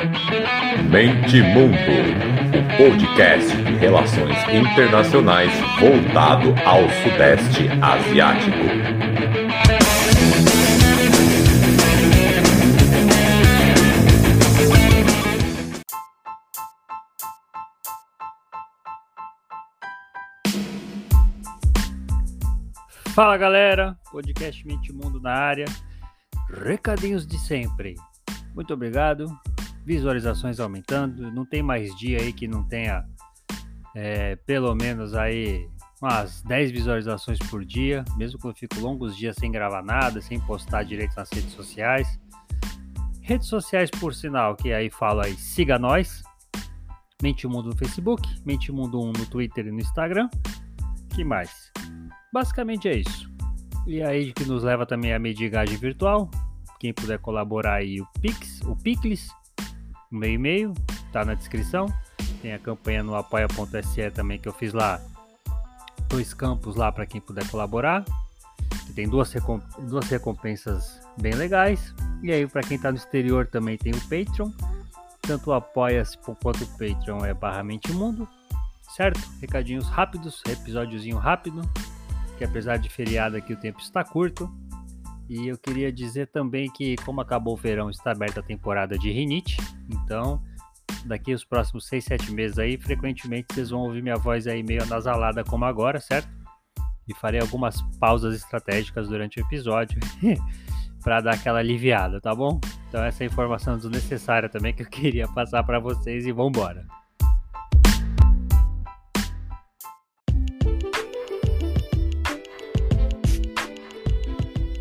Mente Mundo, o podcast de relações internacionais voltado ao Sudeste Asiático. Fala galera, podcast Mente Mundo na área. Recadinhos de sempre. Muito obrigado. Visualizações aumentando. Não tem mais dia aí que não tenha é, pelo menos aí umas 10 visualizações por dia, mesmo que eu fico longos dias sem gravar nada, sem postar direito nas redes sociais. Redes sociais, por sinal, que aí falo aí, siga nós. Mente Mundo no Facebook, Mente Mundo 1 no Twitter e no Instagram. que mais? Basicamente é isso. E aí que nos leva também a medigagem virtual. Quem puder colaborar aí o Pix, o Picles, o meio e meio, tá na descrição. Tem a campanha no apoia.se também que eu fiz lá. Dois campos lá para quem puder colaborar. Tem duas, duas recompensas bem legais. E aí para quem tá no exterior também tem o Patreon. Tanto o apoia-se quanto o Patreon é barra Mente Mundo. Certo? Recadinhos rápidos, episódiozinho rápido que apesar de feriado aqui o tempo está curto. E eu queria dizer também que, como acabou o verão, está aberta a temporada de rinite. Então, daqui os próximos 6, 7 meses aí, frequentemente vocês vão ouvir minha voz aí meio anasalada como agora, certo? E farei algumas pausas estratégicas durante o episódio para dar aquela aliviada, tá bom? Então essa é a informação desnecessária também que eu queria passar para vocês e vambora. embora.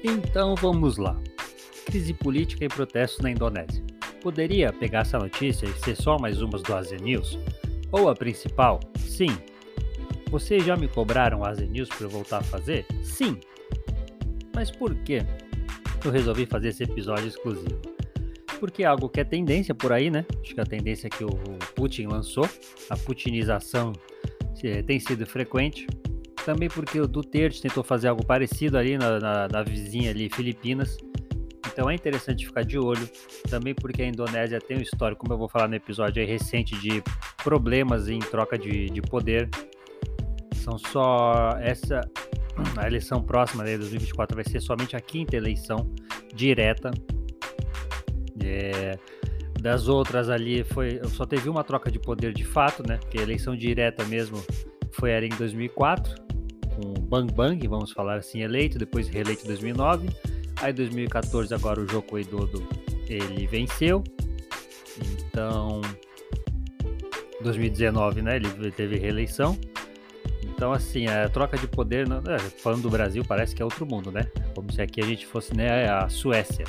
Então vamos lá. Crise política e protestos na Indonésia. Poderia pegar essa notícia e ser só mais umas do Asia News? Ou a principal? Sim. Vocês já me cobraram Asia News para eu voltar a fazer? Sim. Mas por que eu resolvi fazer esse episódio exclusivo? Porque é algo que é tendência por aí, né? Acho que a tendência que o Putin lançou, a putinização eh, tem sido frequente também porque o Duterte tentou fazer algo parecido ali na, na, na vizinha ali, Filipinas. Então é interessante ficar de olho. Também porque a Indonésia tem um histórico, como eu vou falar no episódio aí recente, de problemas em troca de, de poder. São só essa. A eleição próxima, né, 2024, vai ser somente a quinta eleição direta. É, das outras ali foi só teve uma troca de poder de fato, né? Porque a eleição direta mesmo foi ali em 2004 com Bang Bang, vamos falar assim, eleito, depois reeleito em 2009. Aí 2014 agora o Joko Widodo ele venceu. Então 2019, né, ele teve reeleição. Então assim, a troca de poder, é, falando do Brasil, parece que é outro mundo, né? Como se aqui a gente fosse né, a Suécia.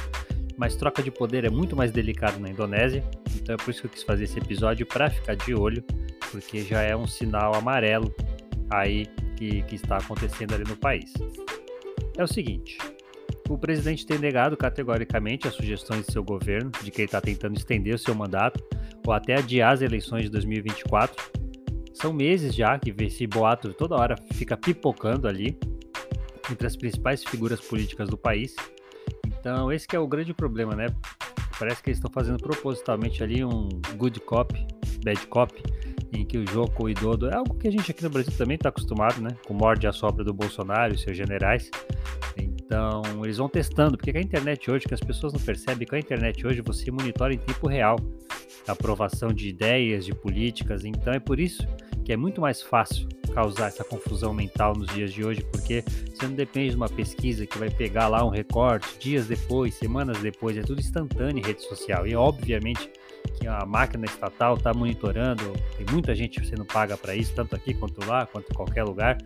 Mas troca de poder é muito mais delicado na Indonésia. Então é por isso que eu quis fazer esse episódio para ficar de olho, porque já é um sinal amarelo aí que, que está acontecendo ali no país. É o seguinte: o presidente tem negado categoricamente as sugestões de seu governo de que ele está tentando estender o seu mandato ou até adiar as eleições de 2024. São meses já que esse boato toda hora fica pipocando ali entre as principais figuras políticas do país. Então, esse é o grande problema, né? Parece que eles estão fazendo propositalmente ali um good cop, bad cop, em que o Joko Widodo é algo que a gente aqui no Brasil também está acostumado, né? Com morde a sobra do Bolsonaro e seus generais. Então, eles vão testando, porque a internet hoje, que as pessoas não percebem, que a internet hoje você monitora em tempo real a aprovação de ideias, de políticas. Então, é por isso que é muito mais fácil causar essa confusão mental nos dias de hoje, porque você não depende de uma pesquisa que vai pegar lá um recorte dias depois, semanas depois, é tudo instantâneo em rede social. E, obviamente, que a máquina estatal está monitorando, tem muita gente sendo paga para isso, tanto aqui quanto lá, quanto em qualquer lugar.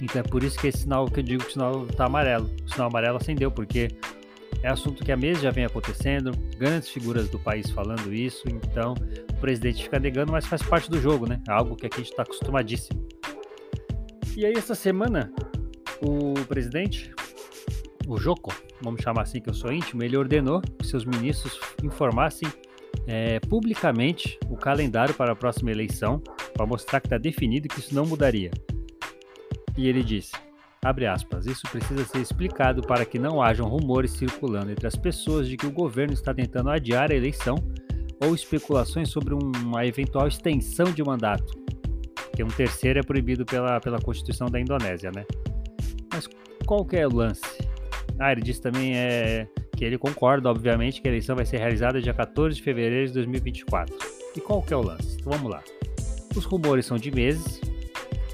Então é por isso que esse sinal que eu digo que o sinal está amarelo. O sinal amarelo acendeu, porque é assunto que há meses já vem acontecendo, grandes figuras do país falando isso, então o presidente fica negando, mas faz parte do jogo, né? É algo que aqui a gente está acostumadíssimo. E aí, essa semana, o presidente, o Joko, vamos chamar assim que eu sou íntimo, ele ordenou que seus ministros informassem é, publicamente o calendário para a próxima eleição, para mostrar que está definido que isso não mudaria. E ele disse, abre aspas, isso precisa ser explicado para que não hajam rumores circulando entre as pessoas de que o governo está tentando adiar a eleição ou especulações sobre uma eventual extensão de mandato, que um terceiro é proibido pela, pela Constituição da Indonésia, né? Mas qual que é o lance? Ah, ele disse também é, que ele concorda, obviamente, que a eleição vai ser realizada dia 14 de fevereiro de 2024. E qual que é o lance? Então vamos lá. Os rumores são de meses,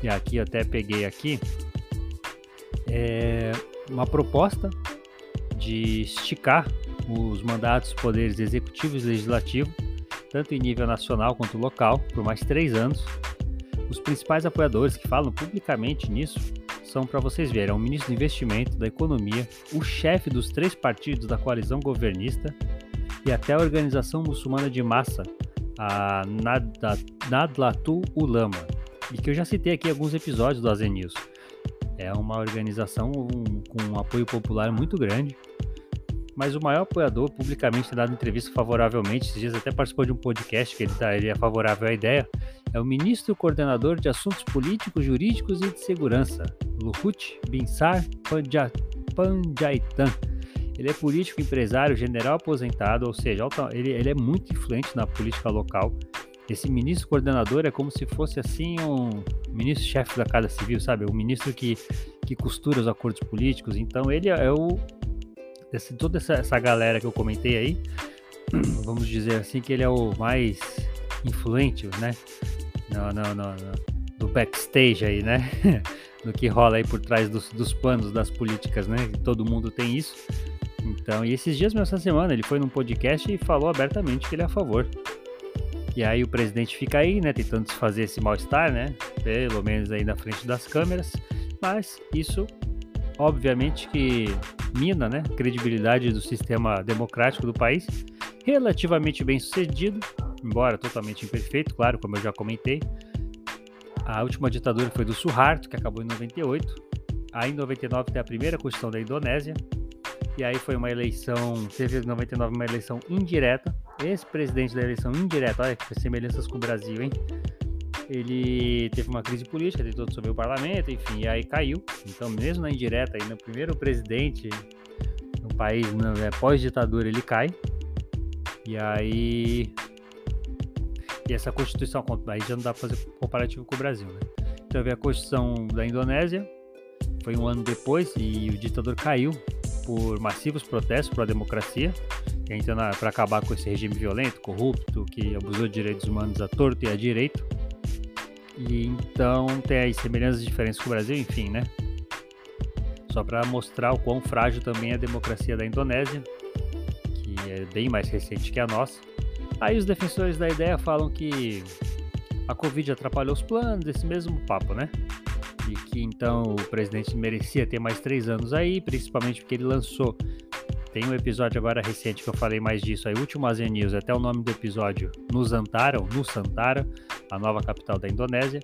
e aqui até peguei aqui é uma proposta de esticar os mandatos dos poderes executivo e legislativo, tanto em nível nacional quanto local, por mais três anos. Os principais apoiadores que falam publicamente nisso são, para vocês verem, é o ministro do Investimento, da Economia, o chefe dos três partidos da coalizão governista e até a organização muçulmana de massa, a Nadlatul Ulama, e que eu já citei aqui alguns episódios do Azen News. É uma organização com um apoio popular muito grande, mas o maior apoiador publicamente tem dado entrevista favoravelmente, esses dias até participou de um podcast que ele, tá, ele é favorável à ideia, é o ministro coordenador de assuntos políticos, jurídicos e de segurança, Luhut Binsar Panjaitan. Ele é político, empresário, general aposentado, ou seja, ele, ele é muito influente na política local. Esse ministro coordenador é como se fosse assim um ministro-chefe da Casa Civil, sabe? O ministro que, que costura os acordos políticos. Então ele é o desse, toda essa, essa galera que eu comentei aí, vamos dizer assim que ele é o mais influente, né? No, no, no, do backstage aí, né? no que rola aí por trás dos, dos panos das políticas, né? Todo mundo tem isso. Então, e esses dias, essa semana, ele foi num podcast e falou abertamente que ele é a favor. E aí o presidente fica aí, né, tentando desfazer esse mal-estar, né? Pelo menos aí na frente das câmeras. Mas isso, obviamente, que mina, né, a credibilidade do sistema democrático do país. Relativamente bem sucedido, embora totalmente imperfeito, claro, como eu já comentei. A última ditadura foi do Suharto, que acabou em 98. Aí em 99 tem a primeira Constituição da Indonésia. E aí foi uma eleição, teve em 99 uma eleição indireta. Esse presidente da eleição indireta, olha que semelhanças com o Brasil, hein? Ele teve uma crise política, tentou dissolver o parlamento, enfim, e aí caiu. Então, mesmo na indireta, aí no primeiro presidente no país, é, pós-ditadura, ele cai. E aí e essa Constituição, aí já não dá para fazer comparativo com o Brasil, né? Então veio a Constituição da Indonésia, foi um ano depois e o ditador caiu por massivos protestos para a democracia, para acabar com esse regime violento, corrupto, que abusou de direitos humanos a torto e a direito. E então tem aí semelhanças e diferenças com o Brasil, enfim, né? Só para mostrar o quão frágil também é a democracia da Indonésia, que é bem mais recente que a nossa. Aí os defensores da ideia falam que a Covid atrapalhou os planos, esse mesmo papo, né? E que então o presidente merecia ter mais três anos aí, principalmente porque ele lançou. Tem um episódio agora recente que eu falei mais disso aí, último Asia News, até o nome do episódio, Nusantara, ou Nusantara, a nova capital da Indonésia.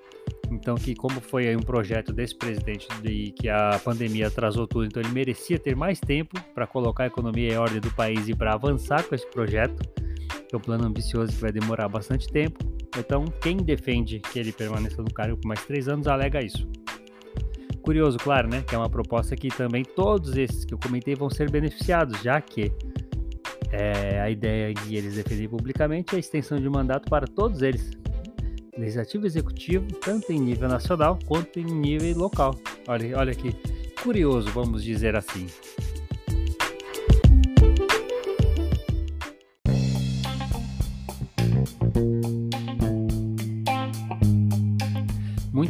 Então, que como foi aí um projeto desse presidente de que a pandemia atrasou tudo, então ele merecia ter mais tempo para colocar a economia em ordem do país e para avançar com esse projeto é um plano ambicioso que vai demorar bastante tempo. Então, quem defende que ele permaneça no cargo por mais três anos alega isso. Curioso, claro, né? Que é uma proposta que também todos esses que eu comentei vão ser beneficiados, já que é, a ideia que eles defendem publicamente é a extensão de mandato para todos eles, legislativo e executivo, tanto em nível nacional quanto em nível local. Olha, olha que curioso, vamos dizer assim.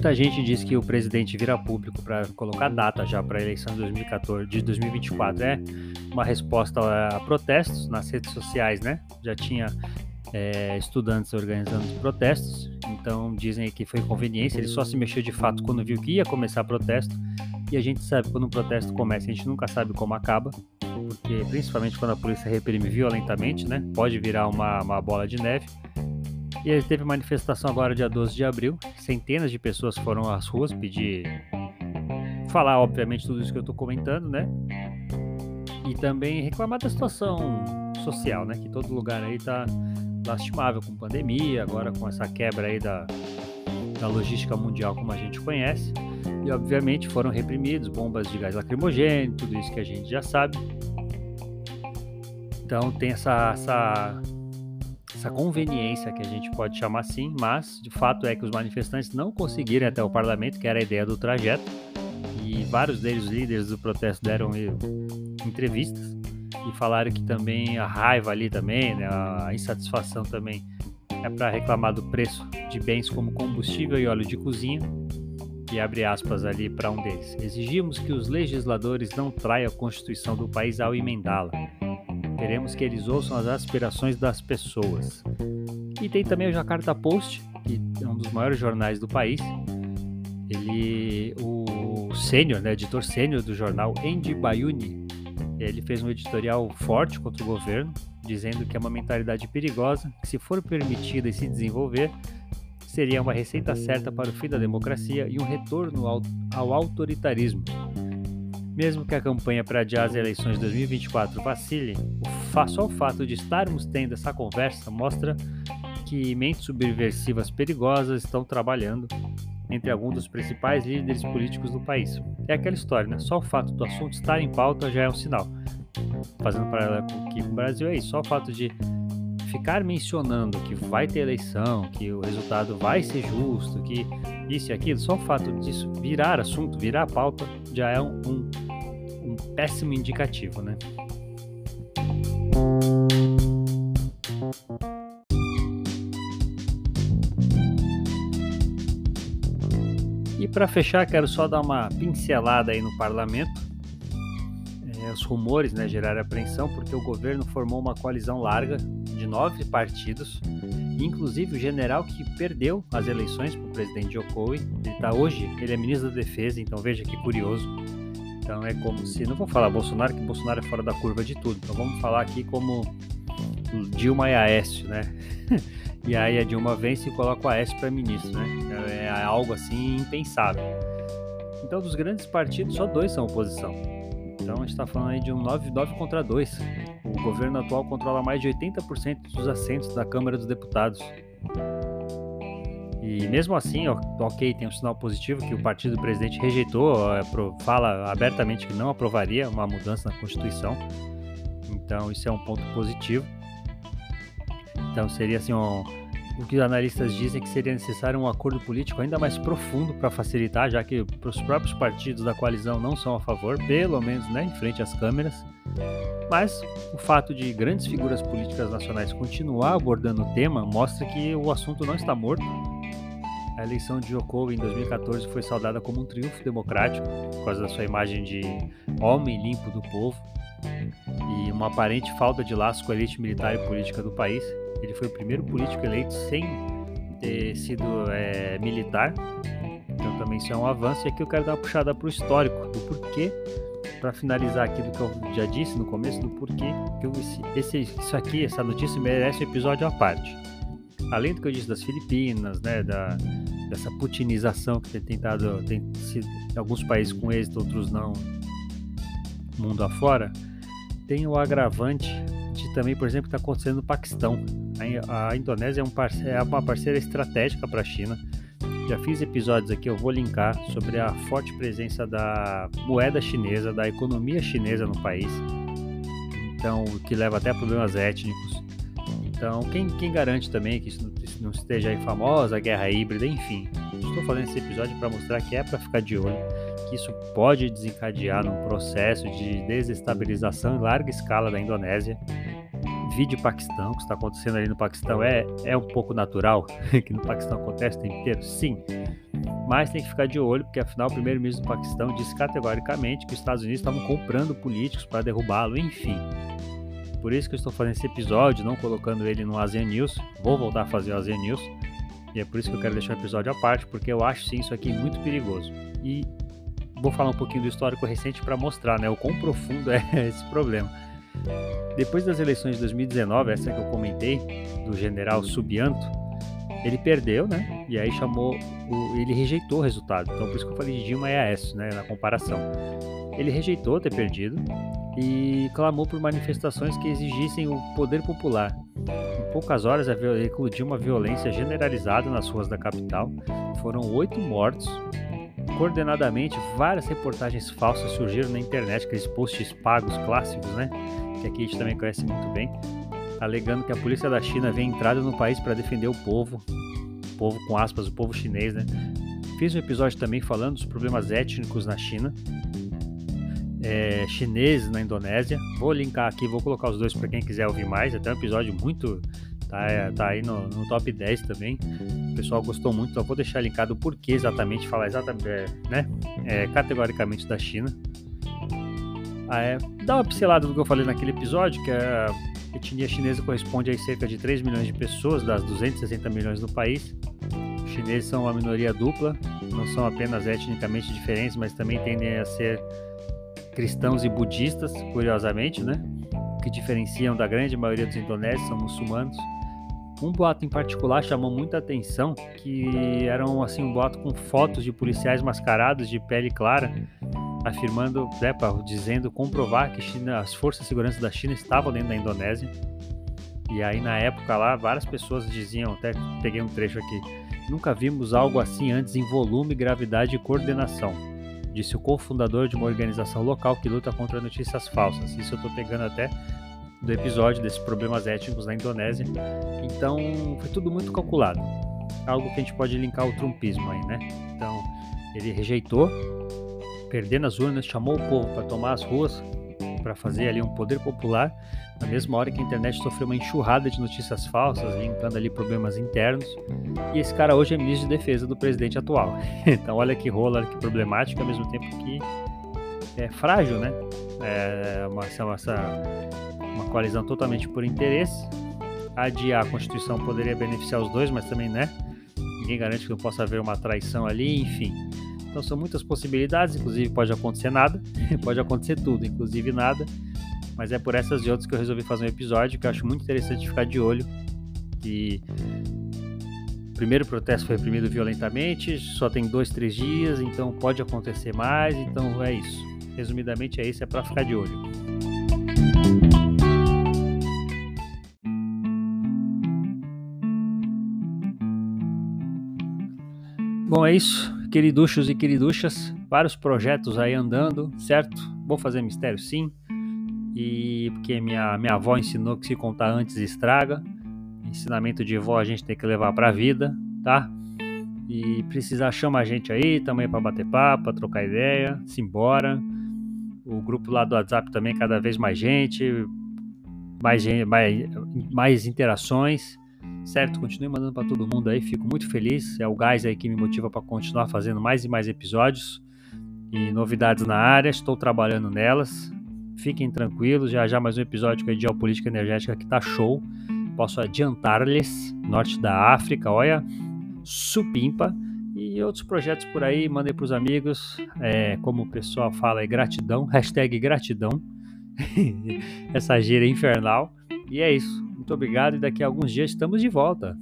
Muita gente diz que o presidente vira público para colocar data já para a eleição de 2014, de 2024. É uma resposta a protestos nas redes sociais, né? Já tinha é, estudantes organizando protestos, então dizem que foi conveniência. Ele só se mexeu de fato quando viu que ia começar protesto. E a gente sabe quando um protesto começa, a gente nunca sabe como acaba, porque principalmente quando a polícia reprime violentamente, né? Pode virar uma, uma bola de neve. E teve manifestação agora, dia 12 de abril. Centenas de pessoas foram às ruas pedir. Falar, obviamente, tudo isso que eu estou comentando, né? E também reclamar da situação social, né? Que todo lugar aí tá lastimável com pandemia, agora com essa quebra aí da, da logística mundial como a gente conhece. E obviamente foram reprimidos bombas de gás lacrimogêneo, tudo isso que a gente já sabe. Então tem essa, essa essa conveniência que a gente pode chamar assim, mas de fato é que os manifestantes não conseguiram até o parlamento, que era a ideia do trajeto, e vários deles, líderes do protesto, deram entrevistas e falaram que também a raiva ali também, né, a insatisfação também é para reclamar do preço de bens como combustível e óleo de cozinha, e abre aspas ali para um deles. Exigimos que os legisladores não traiam a Constituição do país ao emendá-la. Queremos que eles ouçam as aspirações das pessoas. E tem também o Jakarta Post, que é um dos maiores jornais do país. Ele, o sênior, né, editor sênior do jornal, Andy Bayuni, ele fez um editorial forte contra o governo, dizendo que é uma mentalidade perigosa, que se for permitida e se desenvolver, seria uma receita certa para o fim da democracia e um retorno ao, ao autoritarismo. Mesmo que a campanha para adiar as eleições de 2024 vacile, só o fato de estarmos tendo essa conversa mostra que mentes subversivas perigosas estão trabalhando entre alguns dos principais líderes políticos do país. É aquela história, né? Só o fato do assunto estar em pauta já é um sinal. Fazendo paralelo com o que Brasil é isso, só o fato de ficar mencionando que vai ter eleição, que o resultado vai ser justo, que isso e aquilo, só o fato disso virar assunto, virar pauta, já é um, um péssimo indicativo, né? E para fechar, quero só dar uma pincelada aí no parlamento. É, os rumores né, geraram apreensão porque o governo formou uma coalizão larga de nove partidos, inclusive o general que perdeu as eleições para o presidente Jokowi. Ele está hoje, ele é ministro da Defesa, então veja que curioso. Então é como se, não vou falar Bolsonaro, que Bolsonaro é fora da curva de tudo. Então vamos falar aqui como Dilma e Aécio, né? e aí a Dilma vence e coloca o Aécio para ministro, né? É, é algo assim impensável. Então dos grandes partidos só dois são oposição. Então a gente está falando aí de um 9, 9 contra 2. O governo atual controla mais de 80% dos assentos da Câmara dos Deputados. E mesmo assim, ok, tem um sinal positivo que o partido do presidente rejeitou, é, fala abertamente que não aprovaria uma mudança na Constituição. Então, isso é um ponto positivo. Então, seria assim, um, o que os analistas dizem que seria necessário um acordo político ainda mais profundo para facilitar, já que os próprios partidos da coalizão não são a favor, pelo menos né, em frente às câmeras. Mas o fato de grandes figuras políticas nacionais continuar abordando o tema mostra que o assunto não está morto. A eleição de Jokowi em 2014 foi saudada como um triunfo democrático, por causa da sua imagem de homem limpo do povo e uma aparente falta de laço com a elite militar e política do país. Ele foi o primeiro político eleito sem ter sido é, militar, então também isso é um avanço. E aqui eu quero dar uma puxada para o histórico, do porquê para finalizar aqui do que eu já disse no começo, do porquê que eu, esse, isso aqui, essa notícia merece um episódio à parte. Além do que eu disse das Filipinas, né, da, dessa putinização que tem tentado, tem sido alguns países com êxito, outros não, mundo afora, tem o agravante de também, por exemplo, que está acontecendo no Paquistão. A, a Indonésia é, um é uma parceira estratégica para a China já fiz episódios aqui, eu vou linkar sobre a forte presença da moeda chinesa, da economia chinesa no país. Então, que leva até a problemas étnicos. Então, quem, quem garante também que isso não esteja aí famosa, guerra híbrida, enfim. Estou fazendo esse episódio para mostrar que é para ficar de olho, que isso pode desencadear num processo de desestabilização em larga escala da Indonésia vídeo Paquistão, o que está acontecendo ali no Paquistão é, é um pouco natural, que no Paquistão acontece o tempo inteiro, sim. Mas tem que ficar de olho, porque afinal o primeiro-ministro do Paquistão disse categoricamente que os Estados Unidos estavam comprando políticos para derrubá-lo, enfim. Por isso que eu estou fazendo esse episódio, não colocando ele no ASEAN News. Vou voltar a fazer o ASEAN News. E é por isso que eu quero deixar o episódio à parte, porque eu acho sim isso aqui muito perigoso. E vou falar um pouquinho do histórico recente para mostrar né, o quão profundo é esse problema. Depois das eleições de 2019, essa que eu comentei, do general Subianto, ele perdeu, né? E aí chamou, o, ele rejeitou o resultado. Então por isso que eu falei de Dilma e Aécio, né? Na comparação. Ele rejeitou ter perdido e clamou por manifestações que exigissem o poder popular. Em poucas horas, eclodiu uma violência generalizada nas ruas da capital. Foram oito mortos. Coordenadamente, várias reportagens falsas surgiram na internet, aqueles posts pagos clássicos, né? que aqui a gente também conhece muito bem. alegando que a polícia da China vem entrada no país para defender o povo, o povo com aspas, o povo chinês, né? Fiz um episódio também falando dos problemas étnicos na China, é, chineses na Indonésia. Vou linkar aqui, vou colocar os dois para quem quiser ouvir mais. Até um episódio muito. Tá, tá aí no, no, top 10 também. O pessoal gostou muito, então vou deixar linkado o porquê exatamente, falar exatamente, é, né? É, categoricamente da China. Ah, é, dá uma pincelada do que eu falei naquele episódio, que a etnia chinesa corresponde a cerca de 3 milhões de pessoas, das 260 milhões do país. Os chineses são uma minoria dupla, não são apenas etnicamente diferentes, mas também tendem a ser cristãos e budistas, curiosamente, né? Que diferenciam da grande maioria dos indonésios são muçulmanos. Um boato em particular chamou muita atenção, que era um, assim, um boato com fotos de policiais mascarados de pele clara, afirmando, né, dizendo, comprovar que China, as forças de segurança da China estavam dentro da Indonésia. E aí, na época lá, várias pessoas diziam, até peguei um trecho aqui, nunca vimos algo assim antes em volume, gravidade e coordenação disse o cofundador de uma organização local que luta contra notícias falsas. Isso eu estou pegando até do episódio desses problemas étnicos na Indonésia. Então, foi tudo muito calculado. Algo que a gente pode linkar ao trumpismo aí, né? Então, ele rejeitou, perdendo as urnas, chamou o povo para tomar as ruas, para fazer ali um poder popular, na mesma hora que a internet sofreu uma enxurrada de notícias falsas, linkando ali problemas internos. E esse cara hoje é ministro de defesa do presidente atual. Então olha que rola, olha que problemático, ao mesmo tempo que é frágil, né? É uma, uma, uma coalizão totalmente por interesse. Adiar a Constituição poderia beneficiar os dois, mas também, né? Ninguém garante que não possa haver uma traição ali, enfim. Então são muitas possibilidades, inclusive pode acontecer nada, pode acontecer tudo, inclusive nada. Mas é por essas e outras que eu resolvi fazer um episódio que eu acho muito interessante ficar de olho. E o primeiro protesto foi reprimido violentamente, só tem dois, três dias, então pode acontecer mais. Então é isso. Resumidamente é isso, é para ficar de olho. Bom, é isso queriduchos e queriduchas, vários projetos aí andando, certo? Vou fazer mistério sim, e porque minha, minha avó ensinou que se contar antes estraga. Ensinamento de vó a gente tem que levar pra vida, tá? E precisar chama a gente aí também para bater papo, pra trocar ideia, simbora. O grupo lá do WhatsApp também cada vez mais gente, mais, mais, mais interações certo? Continue mandando para todo mundo aí, fico muito feliz. É o gás aí que me motiva para continuar fazendo mais e mais episódios e novidades na área. Estou trabalhando nelas. Fiquem tranquilos, já já mais um episódio de geopolítica energética que tá show. Posso adiantar-lhes, norte da África, olha, supimpa e outros projetos por aí, mandei para os amigos, é, como o pessoal fala, é gratidão, hashtag gratidão, essa gira infernal, e é isso. Muito obrigado e daqui a alguns dias estamos de volta.